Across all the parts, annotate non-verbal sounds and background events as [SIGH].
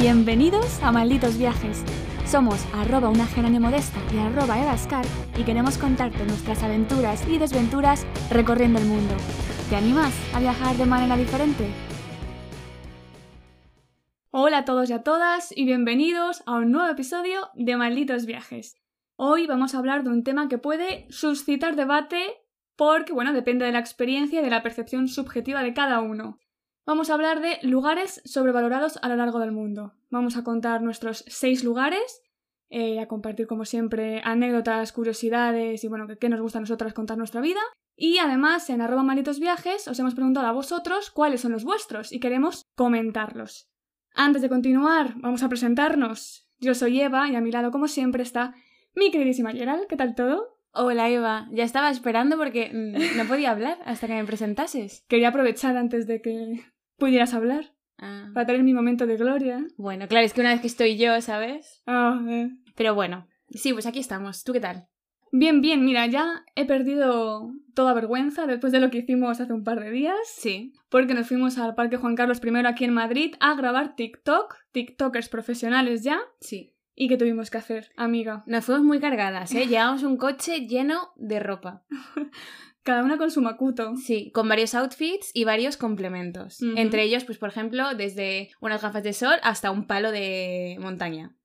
Bienvenidos a Malditos Viajes. Somos arroba una modesta y arroba evascar y queremos contarte nuestras aventuras y desventuras recorriendo el mundo. ¿Te animas a viajar de manera diferente? Hola a todos y a todas y bienvenidos a un nuevo episodio de Malditos Viajes. Hoy vamos a hablar de un tema que puede suscitar debate porque, bueno, depende de la experiencia y de la percepción subjetiva de cada uno. Vamos a hablar de lugares sobrevalorados a lo largo del mundo. Vamos a contar nuestros seis lugares, eh, a compartir como siempre anécdotas, curiosidades y bueno, qué nos gusta a nosotras contar nuestra vida. Y además en arroba malitos viajes os hemos preguntado a vosotros cuáles son los vuestros y queremos comentarlos. Antes de continuar, vamos a presentarnos. Yo soy Eva y a mi lado como siempre está mi queridísima Gerald. ¿Qué tal todo? Hola Eva, ya estaba esperando porque mm, no podía hablar hasta que me presentases. Quería aprovechar antes de que pudieras hablar. Ah. Para tener mi momento de gloria. Bueno, claro, es que una vez que estoy yo, ¿sabes? Ah, eh. Pero bueno, sí, pues aquí estamos. ¿Tú qué tal? Bien, bien, mira, ya he perdido toda vergüenza después de lo que hicimos hace un par de días. Sí. Porque nos fuimos al Parque Juan Carlos I aquí en Madrid a grabar TikTok, TikTokers profesionales ya. Sí. ¿Y qué tuvimos que hacer, amiga? Nos fuimos muy cargadas, ¿eh? Llevamos un coche lleno de ropa. [LAUGHS] Cada una con su macuto. Sí, con varios outfits y varios complementos. Ujú. Entre ellos, pues por ejemplo, desde unas gafas de sol hasta un palo de montaña.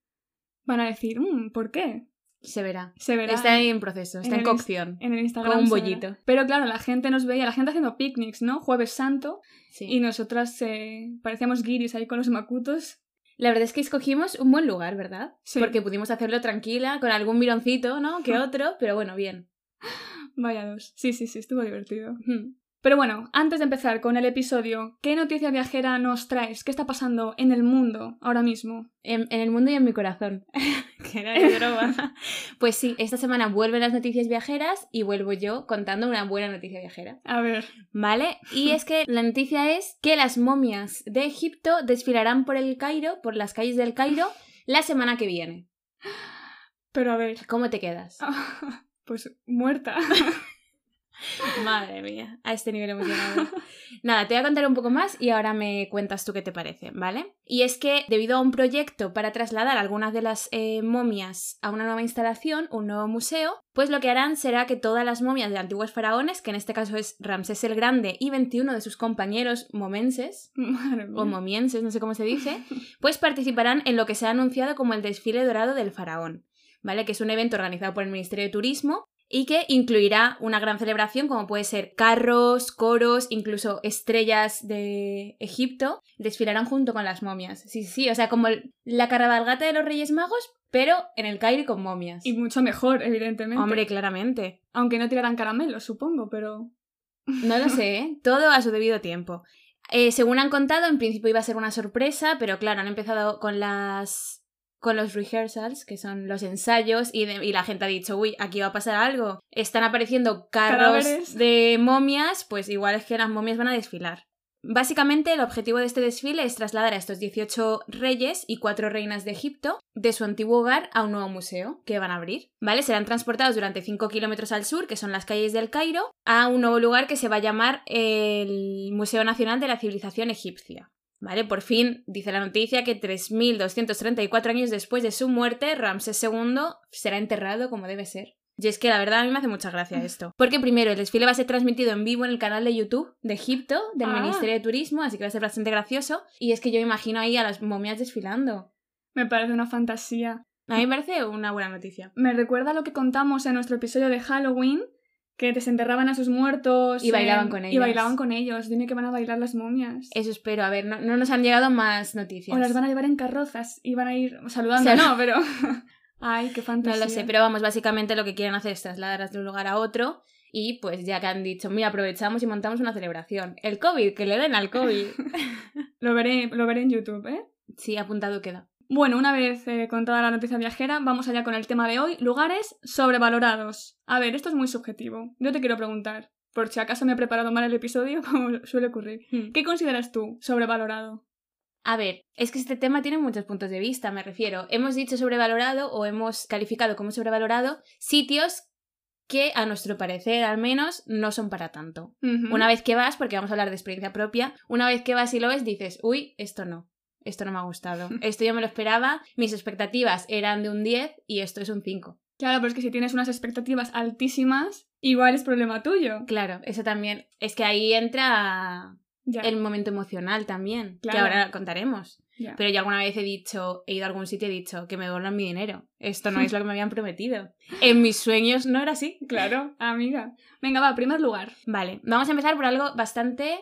Van a decir, "Mm, ¿por qué? Se verá. Se verá Está en proceso, está en en, cocción. en el Instagram. como un bollito. Pero claro, la gente nos veía, la gente haciendo picnics, ¿no? Jueves Santo. Sí. Y nosotras eh, parecíamos guiris ahí con los macutos. La verdad es que escogimos un buen lugar, ¿verdad? Sí. Porque pudimos hacerlo tranquila, con algún mironcito, ¿no? Que [LAUGHS] otro, pero bueno, bien. Vaya dos. Sí, sí, sí, estuvo divertido. Hmm. Pero bueno, antes de empezar con el episodio, ¿qué noticia viajera nos traes? ¿Qué está pasando en el mundo ahora mismo? En, en el mundo y en mi corazón. [LAUGHS] que era de broma. [LAUGHS] pues sí, esta semana vuelven las noticias viajeras y vuelvo yo contando una buena noticia viajera. A ver. ¿Vale? Y es que la noticia es que las momias de Egipto desfilarán por el Cairo, por las calles del Cairo, la semana que viene. [GASPS] Pero a ver. ¿Cómo te quedas? [LAUGHS] Pues muerta. [LAUGHS] Madre mía, a este nivel hemos llegado. [LAUGHS] Nada, te voy a contar un poco más y ahora me cuentas tú qué te parece, ¿vale? Y es que debido a un proyecto para trasladar algunas de las eh, momias a una nueva instalación, un nuevo museo, pues lo que harán será que todas las momias de antiguos faraones, que en este caso es Ramsés el Grande y 21 de sus compañeros momenses, o momienses, no sé cómo se dice, pues participarán en lo que se ha anunciado como el desfile dorado del faraón, ¿vale? Que es un evento organizado por el Ministerio de Turismo y que incluirá una gran celebración como puede ser carros, coros, incluso estrellas de Egipto, desfilarán junto con las momias. Sí, sí, o sea, como la cabalgata de los Reyes Magos, pero en el Cairo con momias. Y mucho mejor, evidentemente. Hombre, claramente. Aunque no tirarán caramelos, supongo, pero. No lo sé, ¿eh? [LAUGHS] todo a su debido tiempo. Eh, según han contado, en principio iba a ser una sorpresa, pero claro, han empezado con las con los rehearsals, que son los ensayos, y, de- y la gente ha dicho, uy, aquí va a pasar algo. Están apareciendo carros de momias, pues igual es que las momias van a desfilar. Básicamente, el objetivo de este desfile es trasladar a estos 18 reyes y 4 reinas de Egipto de su antiguo hogar a un nuevo museo que van a abrir. ¿Vale? Serán transportados durante 5 kilómetros al sur, que son las calles del Cairo, a un nuevo lugar que se va a llamar el Museo Nacional de la Civilización Egipcia. ¿Vale? Por fin, dice la noticia, que 3.234 años después de su muerte, Ramsés II será enterrado como debe ser. Y es que la verdad a mí me hace mucha gracia esto. Porque primero el desfile va a ser transmitido en vivo en el canal de YouTube de Egipto, del Ah. Ministerio de Turismo, así que va a ser bastante gracioso. Y es que yo me imagino ahí a las momias desfilando. Me parece una fantasía. A mí me parece una buena noticia. Me recuerda lo que contamos en nuestro episodio de Halloween, que desenterraban a sus muertos. Y bailaban en- con Y ellos. bailaban con ellos. Dime que van a bailar las momias. Eso espero. A ver, no, no nos han llegado más noticias. O las van a llevar en carrozas y van a ir saludando, O sea, no, pero... [LAUGHS] Ay, qué No fantasía. lo sé, pero vamos, básicamente lo que quieren hacer es trasladarlas de un lugar a otro. Y pues ya que han dicho, mira, aprovechamos y montamos una celebración. El COVID, que le den al COVID. [LAUGHS] Lo veré, lo veré en YouTube, ¿eh? sí, apuntado queda. Bueno, una vez eh, contada la noticia viajera, vamos allá con el tema de hoy, lugares sobrevalorados. A ver, esto es muy subjetivo. Yo te quiero preguntar, por si acaso me he preparado mal el episodio, [LAUGHS] como suele ocurrir. Hmm. ¿Qué consideras tú sobrevalorado? A ver, es que este tema tiene muchos puntos de vista, me refiero. Hemos dicho sobrevalorado o hemos calificado como sobrevalorado sitios que, a nuestro parecer al menos, no son para tanto. Una vez que vas, porque vamos a hablar de experiencia propia, una vez que vas y lo ves, dices, uy, esto no. Esto no me ha gustado. [LAUGHS] Esto yo me lo esperaba, mis expectativas eran de un 10 y esto es un 5. Claro, pero es que si tienes unas expectativas altísimas, igual es problema tuyo. Claro, eso también. Es que ahí entra Ya. el momento emocional también, que Claro. ahora contaremos. ya. Pero yo alguna vez he dicho, he ido a algún sitio y he dicho que me devuelvan mi dinero. Esto no [LAUGHS] es lo que me habían prometido. En mis sueños no era así. Claro, amiga. Venga, va, primer lugar. Vale, vamos a empezar por algo bastante,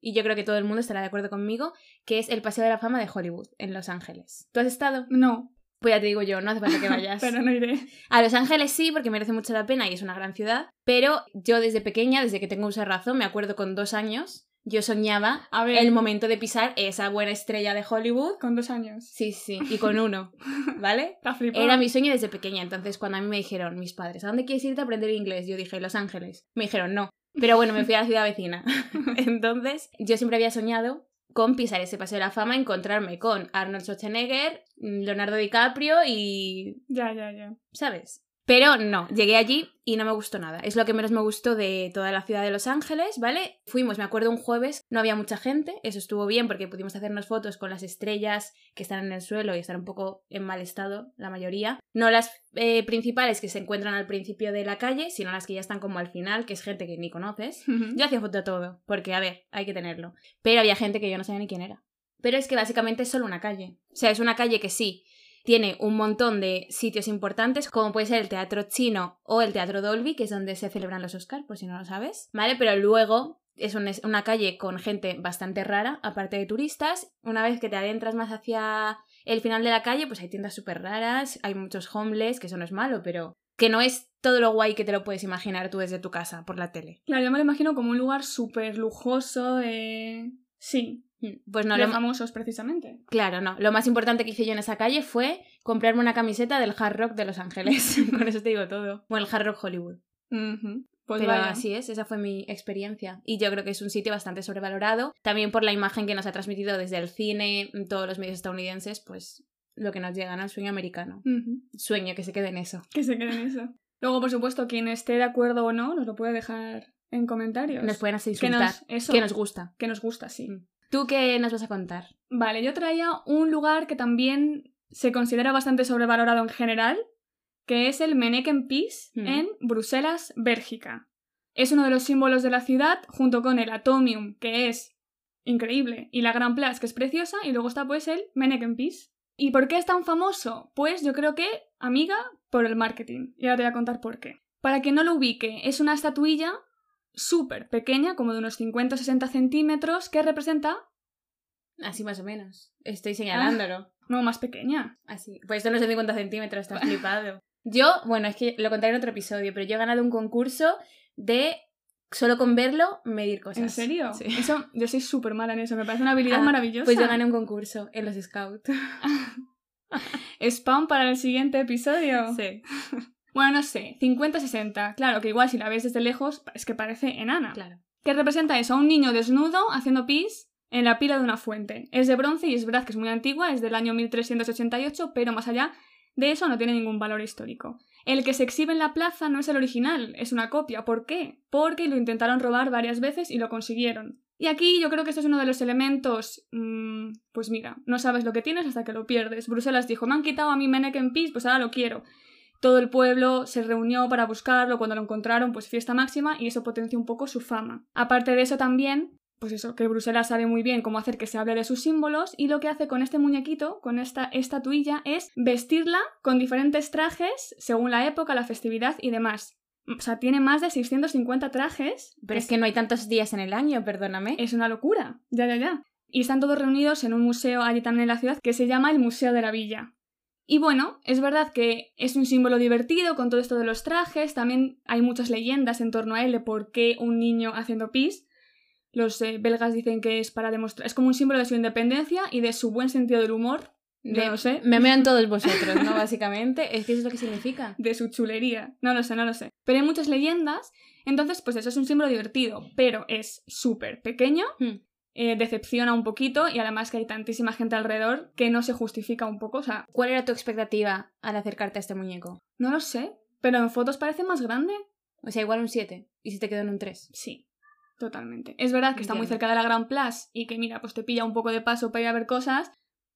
y yo creo que todo el mundo estará de acuerdo conmigo, que es el Paseo de la Fama de Hollywood, en Los Ángeles. ¿Tú has estado? No, Pues ya te digo yo, no hace falta que vayas. [LAUGHS] pero no iré. A Los Ángeles sí, porque merece mucho la pena y es una gran ciudad, pero yo desde pequeña, desde que tengo uso de razón, me acuerdo con dos años, yo soñaba A ver, el momento de pisar esa buena estrella de Hollywood. con dos años. Sí, sí, y con [LAUGHS] uno, ¿vale? Era mi sueño desde pequeña, entonces cuando a mí me dijeron mis padres, ¿a dónde quieres irte a aprender inglés? Yo dije, Los Ángeles. Me dijeron, no. Pero bueno, me fui a la ciudad vecina. [LAUGHS] entonces, yo siempre había soñado con pisar ese paseo de la fama, encontrarme con Arnold Schwarzenegger, Leonardo DiCaprio y... Ya, ya, ya. ¿sabes? Pero no, llegué allí y no me gustó nada. Es lo que menos me gustó de toda la ciudad de Los Ángeles, ¿vale? Fuimos, me acuerdo, un jueves, no había mucha gente, eso estuvo bien porque pudimos hacernos fotos con las estrellas que están en el suelo y están un poco en mal estado, la mayoría. No las eh, principales que se encuentran al principio de la calle, sino las que ya están como al final, que es gente que ni conoces. Yo hacía foto de todo, porque, a ver, hay que tenerlo. Pero había gente que yo no sabía ni quién era. Pero es que básicamente es solo una calle. O sea, es una calle que sí, tiene un montón de sitios importantes, como puede ser el Teatro Chino o el Teatro Dolby, que es donde se celebran los Oscars, por si no lo sabes. ¿Vale? Pero luego es un- es una calle con gente bastante rara, aparte de turistas. Una vez que te adentras más hacia el final de la calle, pues hay tiendas súper raras, hay muchos homeless, que eso no es malo, pero que no es todo lo guay que te lo puedes imaginar tú desde tu casa por la tele. Claro, yo me lo imagino como un lugar súper lujoso de... Sí, Pues no, de lo, famosos precisamente. claro, no. Lo más importante que hice yo en esa calle fue comprarme una camiseta del Hard Rock de Los Ángeles. [LAUGHS] [LAUGHS] Con eso te digo todo. O el Hard Rock Hollywood. Pues Pero vaya. así es, esa fue mi experiencia. Y yo creo que es un sitio bastante sobrevalorado. También por la imagen que nos ha transmitido desde el cine, todos los medios estadounidenses, pues lo que nos llega, ¿no? El sueño americano. Sueño que se quede en eso. Que se quede en eso. [LAUGHS] Luego, por supuesto, quien esté de acuerdo o no, nos lo puede dejar en comentarios. Nos pueden que insultar. nos, eso, Que nos gusta. que nos gusta, sí. Mm. ¿Tú qué nos vas a contar? Vale, yo traía un lugar que también se considera bastante sobrevalorado en general, que es el Manneken Pis Mm. en Bruselas, Bélgica. Es uno de los símbolos de la ciudad, junto con el Atomium, que es increíble, y la Gran Place, que es preciosa, y luego está pues el Manneken Pis. ¿Y por qué es tan famoso? Pues yo creo que, amiga, por el marketing. Y ahora te voy a contar por qué. Para quien no lo ubique, es una estatuilla súper pequeña, como de unos 50 o 60 centímetros, que representa... Así más o menos. Estoy señalándolo. No, más pequeña. Así. Pues esto no es de 50 centímetros, estás [LAUGHS] flipado. Yo, bueno, es que lo contaré en otro episodio, pero yo he ganado un concurso de solo con verlo medir cosas. ¿En serio? Sí. Eso, yo soy súper mala en eso, me parece una habilidad Ah, maravillosa. Pues yo gané un concurso en los Scouts. [LAUGHS] Spam para el siguiente episodio. Sí, [LAUGHS] Bueno, no sé, 50-60. Claro que igual si la ves desde lejos es que parece enana. claro. Que representa eso, a un niño desnudo haciendo pis en la pila de una fuente. Es de bronce y es verdad que es muy antigua, es del año 1388, pero más allá de eso no tiene ningún valor histórico. El que se exhibe en la plaza no es el original, es una copia. ¿Por qué? Porque lo intentaron robar varias veces y lo consiguieron. Y aquí yo creo que esto es uno de los elementos... mm, pues mira, no sabes lo que tienes hasta que lo pierdes. Bruselas dijo, me han quitado a mi Manneken Pis, pues ahora lo quiero. Todo el pueblo se reunió para buscarlo, cuando lo encontraron, pues fiesta máxima, y eso potenció un poco su fama. Aparte de eso también, pues eso, que Bruselas sabe muy bien cómo hacer que se hable de sus símbolos, y lo que hace con este muñequito, con esta estatuilla, es vestirla con diferentes trajes según la época, la festividad y demás. O sea, tiene más de 650 trajes. Pero es que no hay tantos días en el año, perdóname. Es una locura. Ya, ya, ya. Y están todos reunidos en un museo allí también en la ciudad que se llama el Museo de la Villa. Y bueno, es verdad que es un símbolo divertido con todo esto de los trajes, también hay muchas leyendas en torno a él de por qué un niño haciendo pis. Los eh, belgas dicen que es para demostrar, es como un símbolo de su independencia y de su buen sentido del humor, no sé, Me mean todos vosotros, ¿no? [LAUGHS] Básicamente. Es que eso es lo que significa. de su chulería, no lo sé, no lo sé. Pero hay muchas leyendas, entonces pues eso es un símbolo divertido, pero es súper pequeño Hmm. Eh, decepciona un poquito y además que hay tantísima gente alrededor que no se justifica un poco. O sea, ¿Cuál era tu expectativa al acercarte a este muñeco? no lo sé, pero en fotos parece más grande. O sea, igual un 7. ¿Y si te quedó en un 3? Sí, totalmente. Es verdad que está muy cerca de la Gran Place y que, mira, pues te pilla un poco de paso para ir a ver cosas,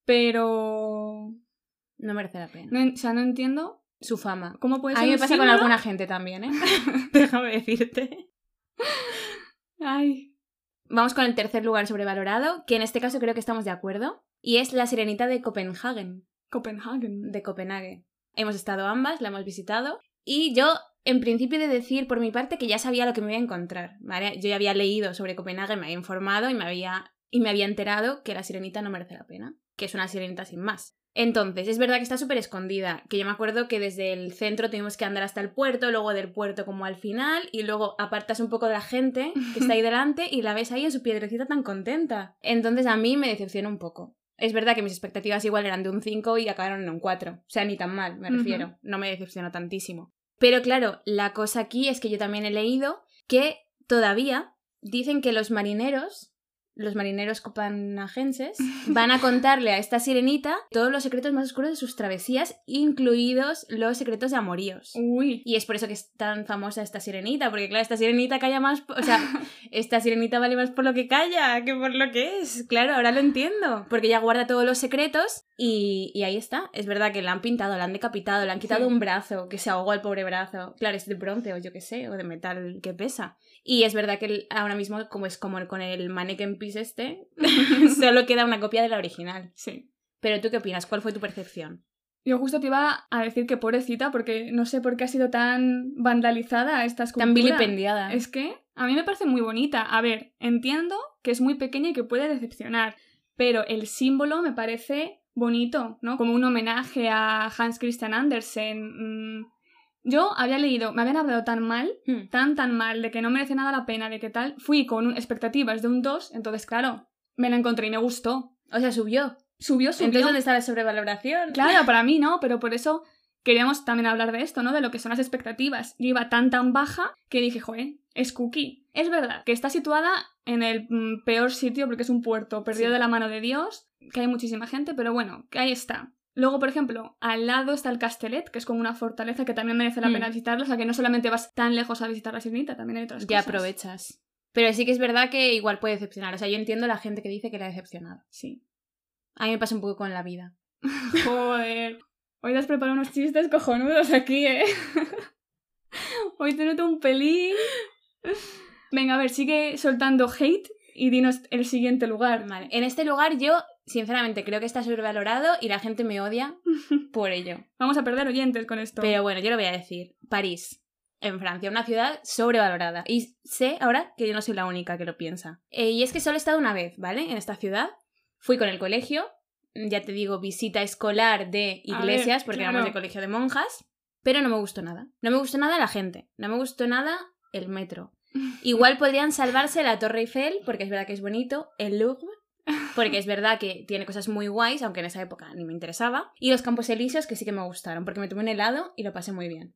pero... No merece la pena. No, o sea, no entiendo Su fama. cómo puede A ser mí me pasa con alguna gente también, ¿eh? [LAUGHS] [LAUGHS] Déjame decirte. Ay, Vamos con el tercer lugar sobrevalorado, que en este caso creo que estamos de acuerdo, y es la Sirenita de Copenhagen, Copenhagen. de Copenhague. Hemos estado ambas, la hemos visitado, y yo, en principio, he de decir por mi parte que ya sabía lo que me iba a encontrar, ¿vale? Yo ya había leído sobre Copenhague, me había informado y me había, y me había enterado que la Sirenita no merece la pena, que es una sirenita sin más. Entonces, es verdad que está súper escondida, que yo me acuerdo que desde el centro tuvimos que andar hasta el puerto, luego del puerto como al final, y luego apartas un poco de la gente que está ahí [LAUGHS] delante y la ves ahí en su piedrecita tan contenta. Entonces a mí me decepciona un poco. Es verdad que mis expectativas igual eran de un 5 y acabaron en un 4. O sea, ni tan mal, me refiero. No me decepcionó tantísimo. Pero claro, la cosa aquí es que yo también he leído que todavía dicen que los marineros, los marineros copenhagenses, [LAUGHS] van a contarle a esta sirenita todos los secretos más oscuros de sus travesías, incluidos los secretos de amoríos. Uy. Y es por eso que es tan famosa esta sirenita, porque claro, esta sirenita calla más, o sea, [LAUGHS] esta sirenita vale más por lo que calla que por lo que es. Claro, ahora lo entiendo, porque ella guarda todos los secretos y, y ahí está. Es verdad que la han pintado, la han decapitado, le han quitado Sí. un brazo, que se ahogó el pobre brazo. Claro, es de bronce o yo qué sé, o de metal que pesa. Y es verdad que ahora mismo, como es como con el mannequin piece este, [LAUGHS] [LAUGHS] solo queda una copia de la original. Sí. Pero tú qué opinas? ¿Cuál fue tu percepción? Yo justo te iba a decir que pobrecita, porque no sé por qué ha sido tan vandalizada esta escultura. Tan vilipendiada. Es que a mí me parece muy bonita. A ver, entiendo que es muy pequeña y que puede decepcionar, pero el símbolo me parece bonito, ¿no? Como un homenaje a Hans Christian Andersen. Mm, Yo había leído, me habían hablado tan mal, Hmm. tan tan mal, de que no merece nada la pena, de que tal. Fui con un- expectativas de un 2, entonces claro, me la encontré y me gustó. O sea, subió. Subió, subió. Entonces, ¿dónde está la sobrevaloración? Claro, para [LAUGHS] mí no, pero por eso queríamos también hablar de esto, ¿no? De lo que son las expectativas. Yo iba tan tan baja que dije, joder, es cookie. Es verdad que está situada en el mm, peor sitio porque es un puerto perdido Sí. de la mano de Dios, que hay muchísima gente, pero bueno, que ahí está. Luego, por ejemplo, al lado está el Castellet, que es como una fortaleza que también merece la Mm. pena visitarlo, o sea que no solamente vas tan lejos a visitar la sirenita, también hay otras Ya cosas. aprovechas. Pero sí que es verdad que igual puede decepcionar. O sea, yo entiendo la gente que dice que la ha decepcionado. Sí. A mí me pasa un poco con la vida. [LAUGHS] Joder. Hoy te has preparado unos chistes cojonudos aquí, ¿eh? [LAUGHS] Hoy te noto un pelín. Venga, a ver, sigue soltando hate y dinos el siguiente lugar. Vale. En este lugar yo, sinceramente, creo que está sobrevalorado y la gente me odia [LAUGHS] por ello. Vamos a perder oyentes con esto. Pero bueno, yo lo voy a decir. París, en Francia, una ciudad sobrevalorada. Y sé ahora que yo no soy la única que lo piensa. Eh, y es que solo he estado una vez, ¿vale? En esta ciudad. Fui con el colegio, ya te digo, visita escolar de iglesias, ver, porque claro. éramos de colegio de monjas, pero no me gustó nada. No me gustó nada la gente, no me gustó nada el metro. [LAUGHS] Igual podrían salvarse la Torre Eiffel, porque es verdad que es bonito, el Louvre, porque es verdad que tiene cosas muy guays, aunque en esa época ni me interesaba, y los Campos Elíseos que sí que me gustaron, porque me tomé un helado y lo pasé muy bien.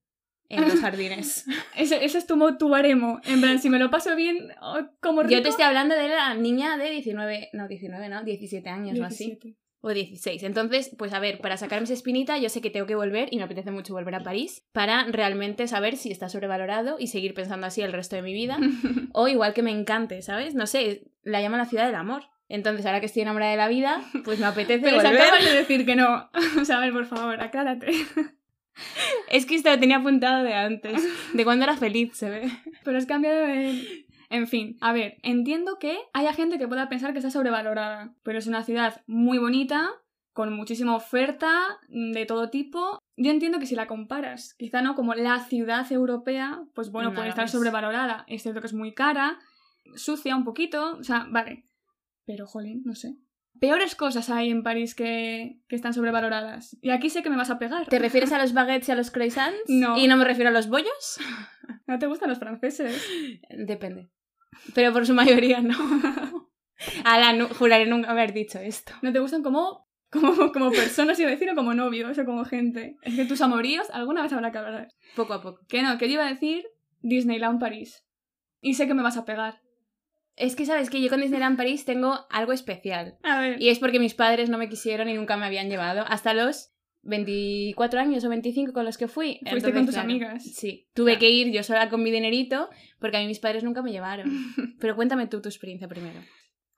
En los [LAUGHS] jardines. Ese, ese es tu, tu baremo. En plan, si me lo paso bien, oh, como rico... Yo te estoy hablando de la niña de 19, no, 19, no, 17 años o así. 17. O 16. Entonces, pues a ver, para sacarme esa espinita, yo sé que tengo que volver y me apetece mucho volver a París para realmente saber si está sobrevalorado y seguir pensando así el resto de mi vida. [LAUGHS] O igual que me encante, ¿sabes? No sé, la llama la ciudad del amor. Entonces, ahora que estoy enamorada de la vida, pues me apetece [LAUGHS] Pero volver. acabas de decir que no. [LAUGHS] O sea, a ver, por favor, aclárate. [LAUGHS] Es que esto lo tenía apuntado de antes, de cuando era feliz, se ve. Pero has cambiado el... En fin, a ver, entiendo que haya gente que pueda pensar que está sobrevalorada, pero es una ciudad muy bonita, con muchísima oferta de todo tipo. Yo entiendo que si la comparas, quizá no como la ciudad europea, pues bueno, No puede estar es. sobrevalorada. Es cierto que es muy cara, sucia un poquito, o sea, vale. Pero, jolín, no sé. Peores cosas hay en París que, que están sobrevaloradas. Y aquí sé que me vas a pegar. ¿Te refieres a [LAUGHS] los baguettes y a los croissants? No. ¿Y no me refiero a los bollos? [LAUGHS] ¿No te gustan los franceses? Depende. Pero por su mayoría no. [LAUGHS] Ala, nu- juraré nunca haber dicho esto. ¿No te gustan como, como, como personas, iba a decir, o como novios, o como gente? Es que tus amoríos alguna vez habrá que hablar. Poco a poco. Que no, que yo iba a decir Disneyland París. Y sé que me vas a pegar. Es que sabes que yo con Disneyland París tengo algo especial. A ver. Y es porque mis padres no me quisieron y nunca me habían llevado. Hasta los 24 años o 25 con los que fui. Fuiste con tus amigas. Sí. Tuve que ir yo sola con mi dinerito porque a mí mis padres nunca me llevaron. [LAUGHS] Pero cuéntame tú tu experiencia primero.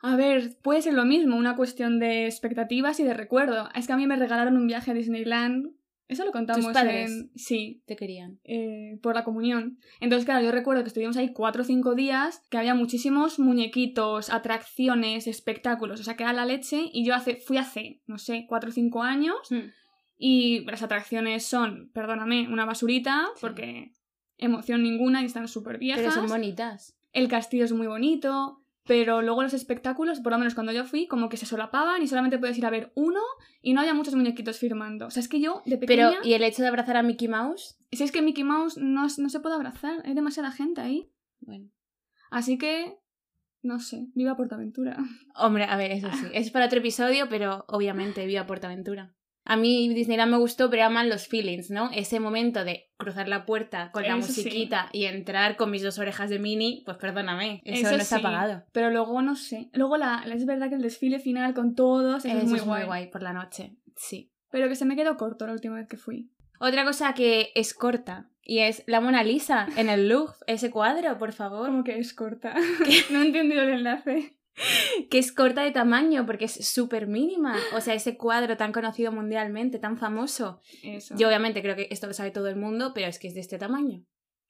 A ver, puede ser lo mismo, una cuestión de expectativas y de recuerdo. Es que a mí me regalaron un viaje a Disneyland. Eso lo contamos ¿Tus padres? en. Sí, Te querían. eh, por la comunión. Entonces, claro, yo recuerdo que estuvimos ahí cuatro o cinco días, que había muchísimos muñequitos, atracciones, espectáculos, o sea, que era la leche, y yo hace, fui hace, no sé, cuatro o cinco años, Hmm. y las atracciones son, perdóname, una basurita, Sí. porque emoción ninguna y están súper viejas. Pero son bonitas. El castillo es muy bonito, pero luego los espectáculos, por lo menos cuando yo fui, como que se solapaban y solamente puedes ir a ver uno y no había muchos muñequitos firmando. O sea, es que yo de Pero, pequeña... ¿y el hecho de abrazar a Mickey Mouse? Si es que Mickey Mouse no, no se puede abrazar, hay demasiada gente ahí. Bueno. Así que, no sé, viva Portaventura. Hombre, a ver, eso sí. Es para otro episodio, pero obviamente viva Portaventura. A mí Disneyland me gustó, pero aman los feelings, ¿no? Ese momento de cruzar la puerta con la Eso sí. musiquita y entrar con mis dos orejas de mini, pues perdóname, eso, Eso no está sí. pagado. Pero luego, no sé. Luego la, la- es verdad que el desfile final con todos, eso, Eso es muy guay. por la noche, sí. Pero que se me quedó corto la última vez que fui. Otra cosa que es corta y es la Mona Lisa en el Louvre, ese cuadro, por favor. Como que es corta. [LAUGHS] no he entendido el enlace. [LAUGHS] que es corta de tamaño porque es súper mínima. O sea, ese cuadro tan conocido mundialmente, tan famoso. Eso. Yo obviamente creo que esto lo sabe todo el mundo, pero es que es de este tamaño.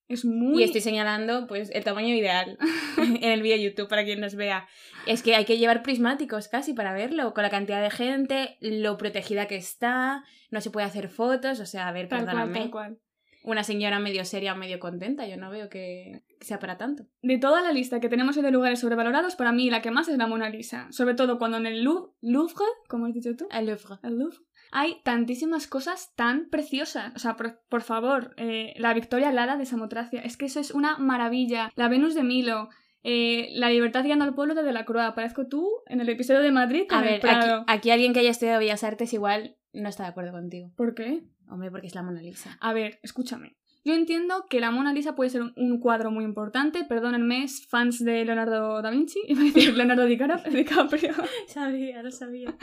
es muy... Y estoy señalando pues el tamaño ideal [LAUGHS] en el vídeo YouTube para quien nos vea. Es que hay que llevar prismáticos casi para verlo, con la cantidad de gente, lo protegida que está, no se puede hacer fotos, o sea, a ver, Tal cual, perdóname. tal cual. Una señora medio seria o medio contenta, yo no veo que sea para tanto. De toda la lista que tenemos de lugares sobrevalorados, para mí la que más es la Mona Lisa. Sobre todo cuando en el Louvre, Louvre como has dicho tú, El Louvre. el Louvre, hay tantísimas cosas tan preciosas. O sea, por, por favor, eh, la Victoria Lara de Samotracia, es que eso es una maravilla. La Venus de Milo, eh, la libertad guiando al pueblo de Delacroix. Parezco tú en el episodio de Madrid con A el ver, aquí, aquí alguien que haya estudiado Bellas Artes igual no está de acuerdo contigo. ¿Por qué? Hombre, porque es la Mona Lisa. A ver, escúchame. Yo entiendo que la Mona Lisa puede ser un, un cuadro muy importante, perdónenme, fans de Leonardo da Vinci, [LAUGHS] iba a decir Leonardo [LAUGHS] DiCaprio, DiCaprio. [LAUGHS] Sabía, lo sabía.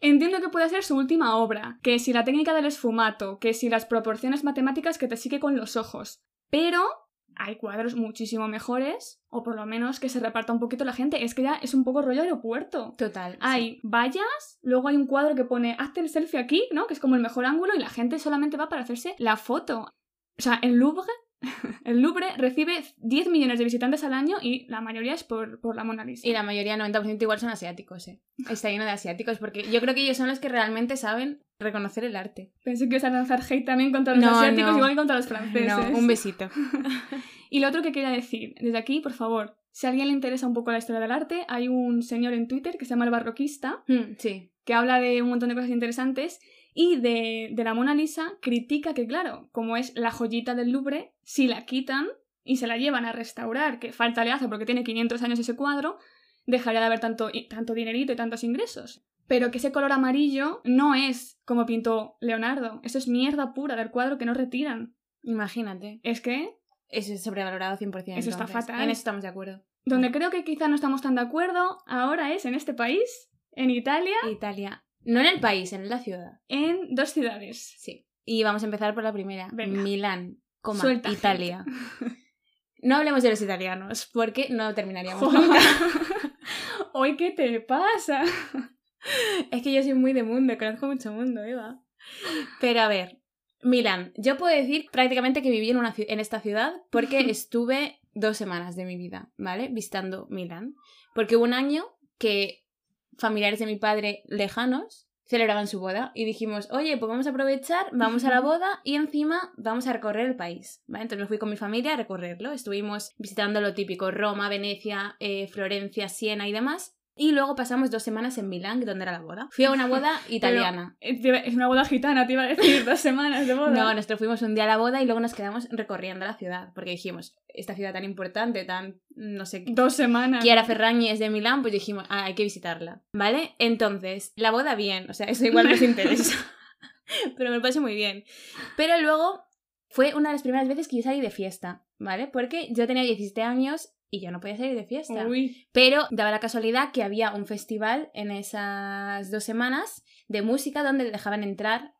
Entiendo que puede ser su última obra, que si la técnica del esfumato, que si las proporciones matemáticas que te sigue con los ojos. Pero hay cuadros muchísimo mejores, o por lo menos que se reparta un poquito la gente. Es que ya es un poco rollo aeropuerto. Total. sí. Hay vallas, luego hay un cuadro que pone hazte el selfie aquí, ¿no? Que es como el mejor ángulo y la gente solamente va para hacerse la foto. O sea, el Louvre, [LAUGHS] el Louvre recibe 10 millones de visitantes al año y la mayoría es por, por la Mona Lisa. Y la mayoría, 90% igual son asiáticos, ¿eh? Está lleno de asiáticos, porque yo creo que ellos son los que realmente saben reconocer el arte. Pensé que ibas a lanzar hate también contra los No, asiáticos, no. igual que contra los franceses. No, un besito. [LAUGHS] Y lo otro que quería decir, desde aquí, por favor, si a alguien le interesa un poco la historia del arte, hay un señor en Twitter que se llama El Barroquista, Mm, sí. que habla de un montón de cosas interesantes y de, de la Mona Lisa critica que, claro, como es la joyita del Louvre, si la quitan y se la llevan a restaurar, que falta le hace porque tiene 500 años ese cuadro, dejaría de haber tanto, tanto dinerito y tantos ingresos. Pero que ese color amarillo no es como pintó Leonardo, eso es mierda pura del cuadro que no retiran. Imagínate. Es que Eso es sobrevalorado 100%. Eso está entonces. fatal. En eso estamos de acuerdo. donde creo que quizá no estamos tan de acuerdo ahora es en este país, en Italia, Italia. No en el país, en la ciudad. en dos ciudades. Sí. Y vamos a empezar por la primera. Venga. Milán, coma, Suelta, Italia. [LAUGHS] No hablemos de los italianos, porque no terminaríamos nunca. [LAUGHS] Hoy, ¿qué te pasa? [LAUGHS] Es que yo soy muy de mundo, conozco mucho mundo, Eva. Pero a ver, Milán. Yo puedo decir prácticamente que viví en, una, en esta ciudad porque estuve dos semanas de mi vida, ¿vale? Visitando Milán. Porque hubo un año que familiares de mi padre lejanos celebraban su boda y dijimos, oye, pues vamos a aprovechar, vamos a la boda y encima vamos a recorrer el país, ¿vale? Entonces me fui con mi familia a recorrerlo. Estuvimos visitando lo típico, Roma, Venecia, eh, Florencia, Siena y demás. Y luego pasamos dos semanas en Milán, donde era la boda. Fui a una boda [LAUGHS] italiana. Eh, Es una boda gitana, te iba a decir, [LAUGHS] dos semanas de boda. No, nosotros fuimos un día a la boda y luego nos quedamos recorriendo la ciudad, porque dijimos, esta ciudad tan importante, tan, no sé qué. Dos semanas. Chiara Ferragni es de Milán, pues dijimos, ah, hay que visitarla, ¿vale? Entonces, la boda bien, o sea, eso igual nos [LAUGHS] interesa, pero me lo pasé muy bien. Pero luego fue una de las primeras veces que yo salí de fiesta, ¿vale? Porque yo tenía 17 años y yo no podía salir de fiesta. Uy, Pero daba la casualidad que había un festival en esas dos semanas de música donde le dejaban entrar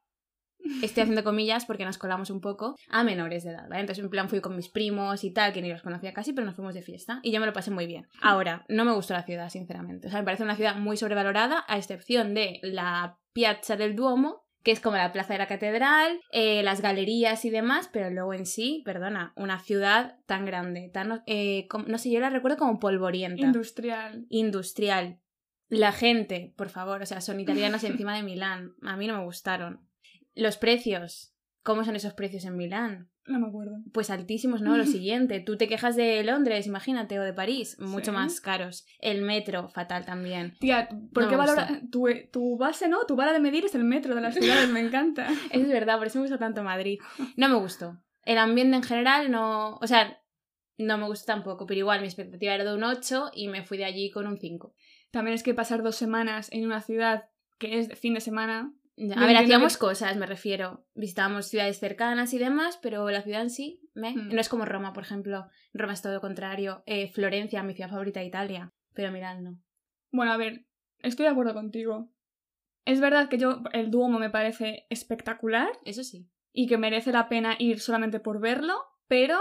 estoy haciendo comillas porque nos colamos un poco, a menores de edad, ¿vale? Entonces, en plan, fui con mis primos y tal, que ni los conocía casi, pero nos fuimos de fiesta y yo me lo pasé muy bien. Ahora, no me gustó la ciudad, sinceramente. O sea, me parece una ciudad muy sobrevalorada, a excepción de la Piazza del Duomo, que es como la plaza de la catedral, eh, las galerías y demás, pero luego en sí, perdona, una ciudad tan grande, tan, eh, com- no sé, yo la recuerdo como polvorienta, Industrial. industrial. La gente, por favor, o sea, son italianos encima de Milán, a mí no me gustaron. Los precios, ¿cómo son esos precios en Milán? No me acuerdo. Pues altísimos, ¿no? Lo [LAUGHS] siguiente, tú te quejas de Londres, imagínate, o de París, mucho Sí. más caros. El metro, fatal también. Tía, ¿por No qué valora tu, tu base, no? Tu vara de medir es el metro de las [LAUGHS] ciudades, me encanta. Es verdad, por eso me gusta tanto Madrid. No me gustó. El ambiente en general no. O sea, no me gustó tampoco, pero igual mi expectativa era de un 8 y me fui de allí con un 5. También es que pasar dos semanas en una ciudad que es de fin de semana. A ver, hacíamos que- cosas, me refiero. Visitábamos ciudades cercanas y demás, pero la ciudad en sí, me. Mm. No es como Roma, por ejemplo. Roma es todo lo contrario. Eh, Florencia, mi ciudad favorita de Italia. Pero Milán no. Bueno, a ver, estoy de acuerdo contigo. Es verdad que yo, el Duomo me parece espectacular Eso sí. y que merece la pena ir solamente por verlo, pero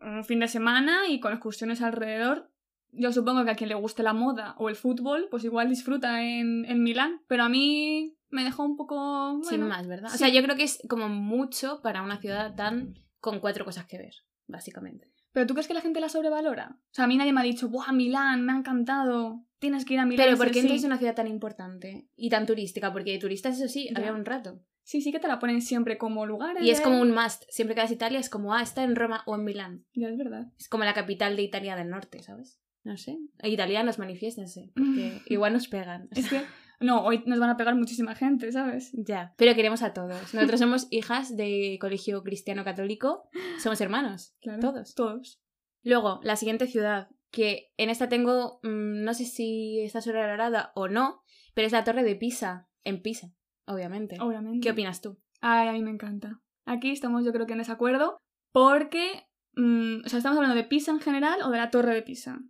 un fin de semana y con excursiones alrededor. Yo supongo que a quien le guste la moda o el fútbol, pues igual disfruta en, en Milán, pero a mí me dejó un poco... Sin bueno, más, ¿verdad? O sí. sea, yo creo que es como mucho para una ciudad tan. con cuatro cosas que ver, básicamente. ¿Pero tú crees que la gente la sobrevalora? O sea, a mí nadie me ha dicho, ¡buah, Milán, me ha encantado! Tienes que ir a Milán. Pero ¿por o qué sí". entonces es una ciudad tan importante y tan turística? Porque de turistas, eso sí, Ya. había un rato. Sí, sí que te la ponen siempre como lugares. Y es como un must. Siempre que vas a Italia es como, ah, está en Roma o en Milán. Ya es verdad. Es como la capital de Italia del Norte, ¿sabes? No sé. Italianos, manifiéstense. Porque [LAUGHS] igual nos pegan. Es que, no, hoy nos van a pegar muchísima gente, ¿sabes? Ya. Pero queremos a todos. Nosotros somos hijas de colegio cristiano católico. Somos hermanos. Claro. Todos. Todos. Luego, la siguiente ciudad, que en esta tengo, mm, no sé si está sobrevalorada o no, pero es la Torre de Pisa, en Pisa, obviamente. Obviamente. ¿Qué opinas tú? Ay, a mí me encanta. Aquí estamos yo creo que en desacuerdo porque, mm, o sea, estamos hablando de Pisa en general o de la Torre de Pisa.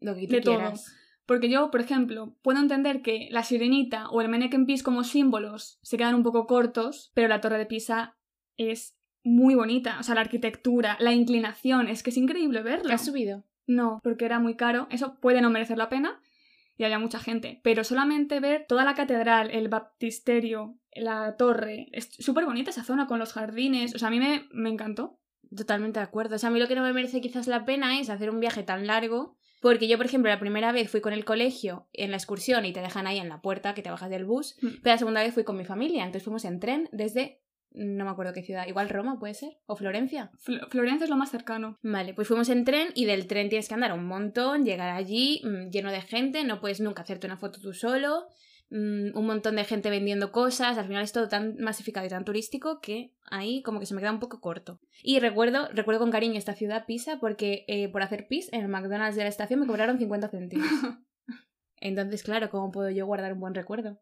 Lo que tú De todo. Porque yo, por ejemplo, puedo entender que la Sirenita o el Mannequin Peace como símbolos se quedan un poco cortos, pero la Torre de Pisa es muy bonita. O sea, la arquitectura, la inclinación, es que es increíble verlo. ¿Qué has subido? No, porque era muy caro. Eso puede no merecer la pena y había mucha gente. Pero solamente ver toda la catedral, el baptisterio, la torre. Es súper bonita esa zona con los jardines. O sea, a mí me, me encantó. Totalmente de acuerdo. O sea, a mí lo que no me merece quizás la pena es hacer un viaje tan largo. Porque yo, por ejemplo, la primera vez fui con el colegio en la excursión y te dejan ahí en la puerta que te bajas del bus. Mm. Pero la segunda vez fui con mi familia. Entonces fuimos en tren desde. No me acuerdo qué ciudad. Igual Roma puede ser. O Florencia. Fl- Florencia es lo más cercano. Vale, pues fuimos en tren y del tren tienes que andar un montón, llegar allí mm, lleno de gente, no puedes nunca hacerte una foto tú solo, mm, un montón de gente vendiendo cosas, al final es todo tan masificado y tan turístico que ahí como que se me queda un poco corto. Y recuerdo, recuerdo con cariño esta ciudad Pisa porque eh, por hacer pis en el McDonald's de la estación me cobraron 50 céntimos. [LAUGHS] Entonces, claro, ¿cómo puedo yo guardar un buen recuerdo?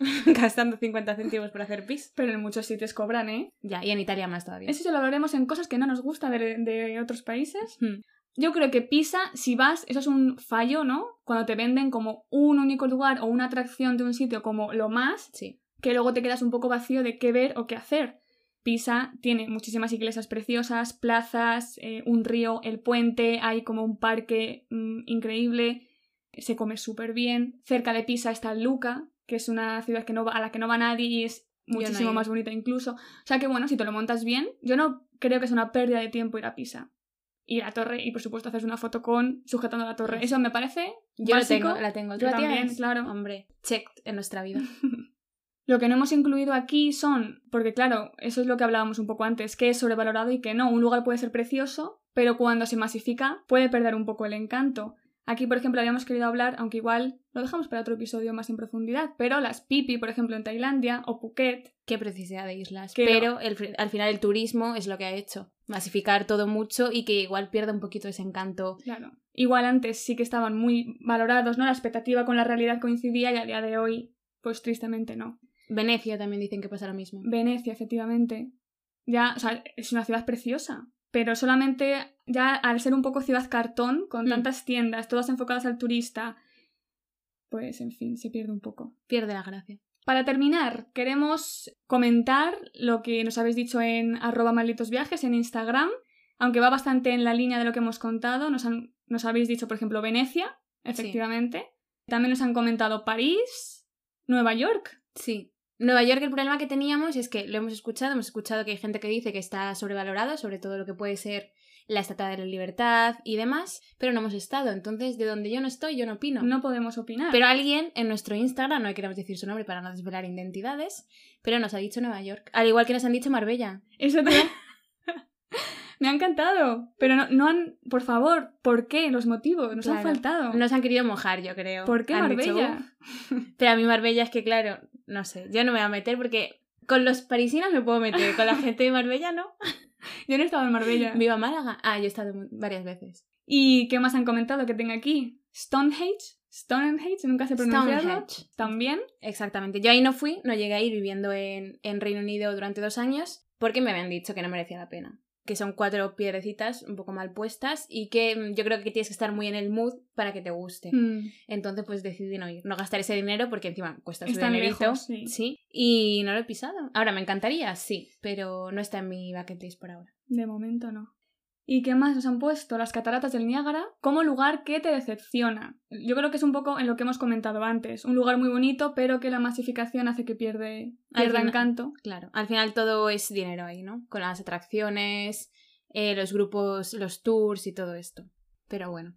[LAUGHS] Gastando 50 céntimos por hacer pis. Pero en muchos sitios cobran, ¿eh? Ya, y en Italia más todavía. Eso ya lo hablaremos en cosas que no nos gusta de, de otros países. Hmm. Yo creo que Pisa, si vas, eso es un fallo, ¿no? Cuando te venden como un único lugar o una atracción de un sitio como lo más, Sí. que luego te quedas un poco vacío de qué ver o qué hacer. Pisa tiene muchísimas iglesias preciosas, plazas, eh, un río, el puente, hay como un parque mm, increíble, se come súper bien. Cerca de Pisa está Luca, que es una ciudad que no va, a la que no va nadie y es muchísimo más bonita incluso. O sea que bueno, si te lo montas bien, yo no creo que es una pérdida de tiempo ir a Pisa. A la torre y por supuesto haces una foto con sujetando la torre. Eso me parece Yo básico. la tengo, la tengo. ¿Tú Yo la también, tienes? claro. Hombre, checked en nuestra vida. [LAUGHS] Lo que no hemos incluido aquí son, porque claro, eso es lo que hablábamos un poco antes, que es sobrevalorado y que no. Un lugar puede ser precioso, pero cuando se masifica puede perder un poco el encanto. Aquí, por ejemplo, habíamos querido hablar, aunque igual lo dejamos para otro episodio más en profundidad, pero las pipi, por ejemplo, en Tailandia o Phuket, Qué preciosidad de islas. Pero el al final el turismo es lo que ha hecho. Masificar todo mucho y que igual pierda un poquito ese encanto. claro. Igual antes sí que estaban muy valorados, ¿no? La expectativa con la realidad coincidía y a día de hoy, pues tristemente no. Venecia también dicen que pasa lo mismo. Venecia, efectivamente. Ya, o sea, es una ciudad preciosa. Pero solamente ya al ser un poco ciudad cartón, con Mm. tantas tiendas, todas enfocadas al turista, pues en fin, se pierde un poco. Pierde la gracia. Para terminar, queremos comentar lo que nos habéis dicho en arroba malditos viajes en Instagram, aunque va bastante en la línea de lo que hemos contado. Nos, han- nos habéis dicho, por ejemplo, Venecia, efectivamente. También nos han comentado París, Nueva York. Sí. Nueva York, el problema que teníamos es que lo hemos escuchado, hemos escuchado que hay gente que dice que está sobrevalorado, sobre todo lo que puede ser la Estatua de la Libertad y demás, pero no hemos estado. Entonces, de donde yo no estoy, yo no opino. No podemos opinar. Pero alguien en nuestro Instagram, no queremos decir su nombre para no desvelar identidades, pero nos ha dicho Nueva York. Al igual que nos han dicho Marbella. Eso te... [LAUGHS] Me ha encantado. Pero no, no han... Por favor, ¿por qué? Los motivos. Nos han faltado. Nos han querido mojar, yo creo. ¿Por qué Han Marbella? Pero a mí Marbella es que, claro, no sé, yo no me voy a meter porque con los parisinos me puedo meter, con la gente de Marbella no. [LAUGHS] Yo no he estado en Marbella. Viva Málaga. Ah, yo he estado varias veces. ¿Y qué más han comentado que tenga aquí? Stonehenge. Stonehenge, nunca sé pronunciarlo. Stonehenge. También. Exactamente. Yo ahí no fui, no llegué a ir viviendo en, en Reino Unido durante dos años porque me habían dicho que no merecía la pena. Que son cuatro piedrecitas un poco mal puestas y que mm, yo creo que tienes que estar muy en el mood para que te guste. Mm, Entonces, pues decidí no ir, no gastar ese dinero porque encima cuesta su dinerito. lejos, sí. Y no lo he pisado. Ahora, me encantaría, sí, pero no está en mi bucket list por ahora. De momento no. ¿Y qué más nos han puesto? Las cataratas del Niágara como lugar que te decepciona. Yo creo que es un poco en lo que hemos comentado antes. Un lugar muy bonito, pero que la masificación hace que pierde, pierda final- encanto. Claro, al final todo es dinero ahí, ¿no? Con las atracciones, eh, los grupos, los tours y todo esto. Pero bueno,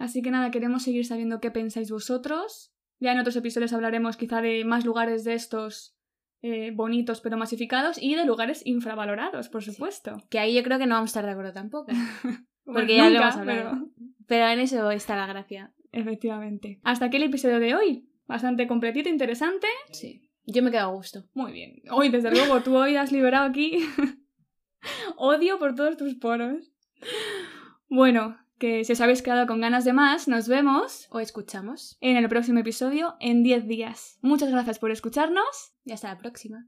Así que nada, queremos seguir sabiendo qué pensáis vosotros. Ya en otros episodios hablaremos quizá de más lugares de estos eh, bonitos pero masificados y de lugares infravalorados, por supuesto. que ahí yo creo que no vamos a estar de acuerdo tampoco. [LAUGHS] Bueno, Porque ya lo hemos hablado. pero- Pero en eso está la gracia. Efectivamente. Hasta aquí el episodio de hoy. Bastante completito, interesante. Sí. Yo me quedo a gusto. Muy bien. Hoy, desde luego, tú hoy has liberado aquí [LAUGHS] odio por todos tus poros. Bueno, que si os habéis quedado con ganas de más, nos vemos O escuchamos. en el próximo episodio en 10 días. Muchas gracias por escucharnos. Y hasta la próxima.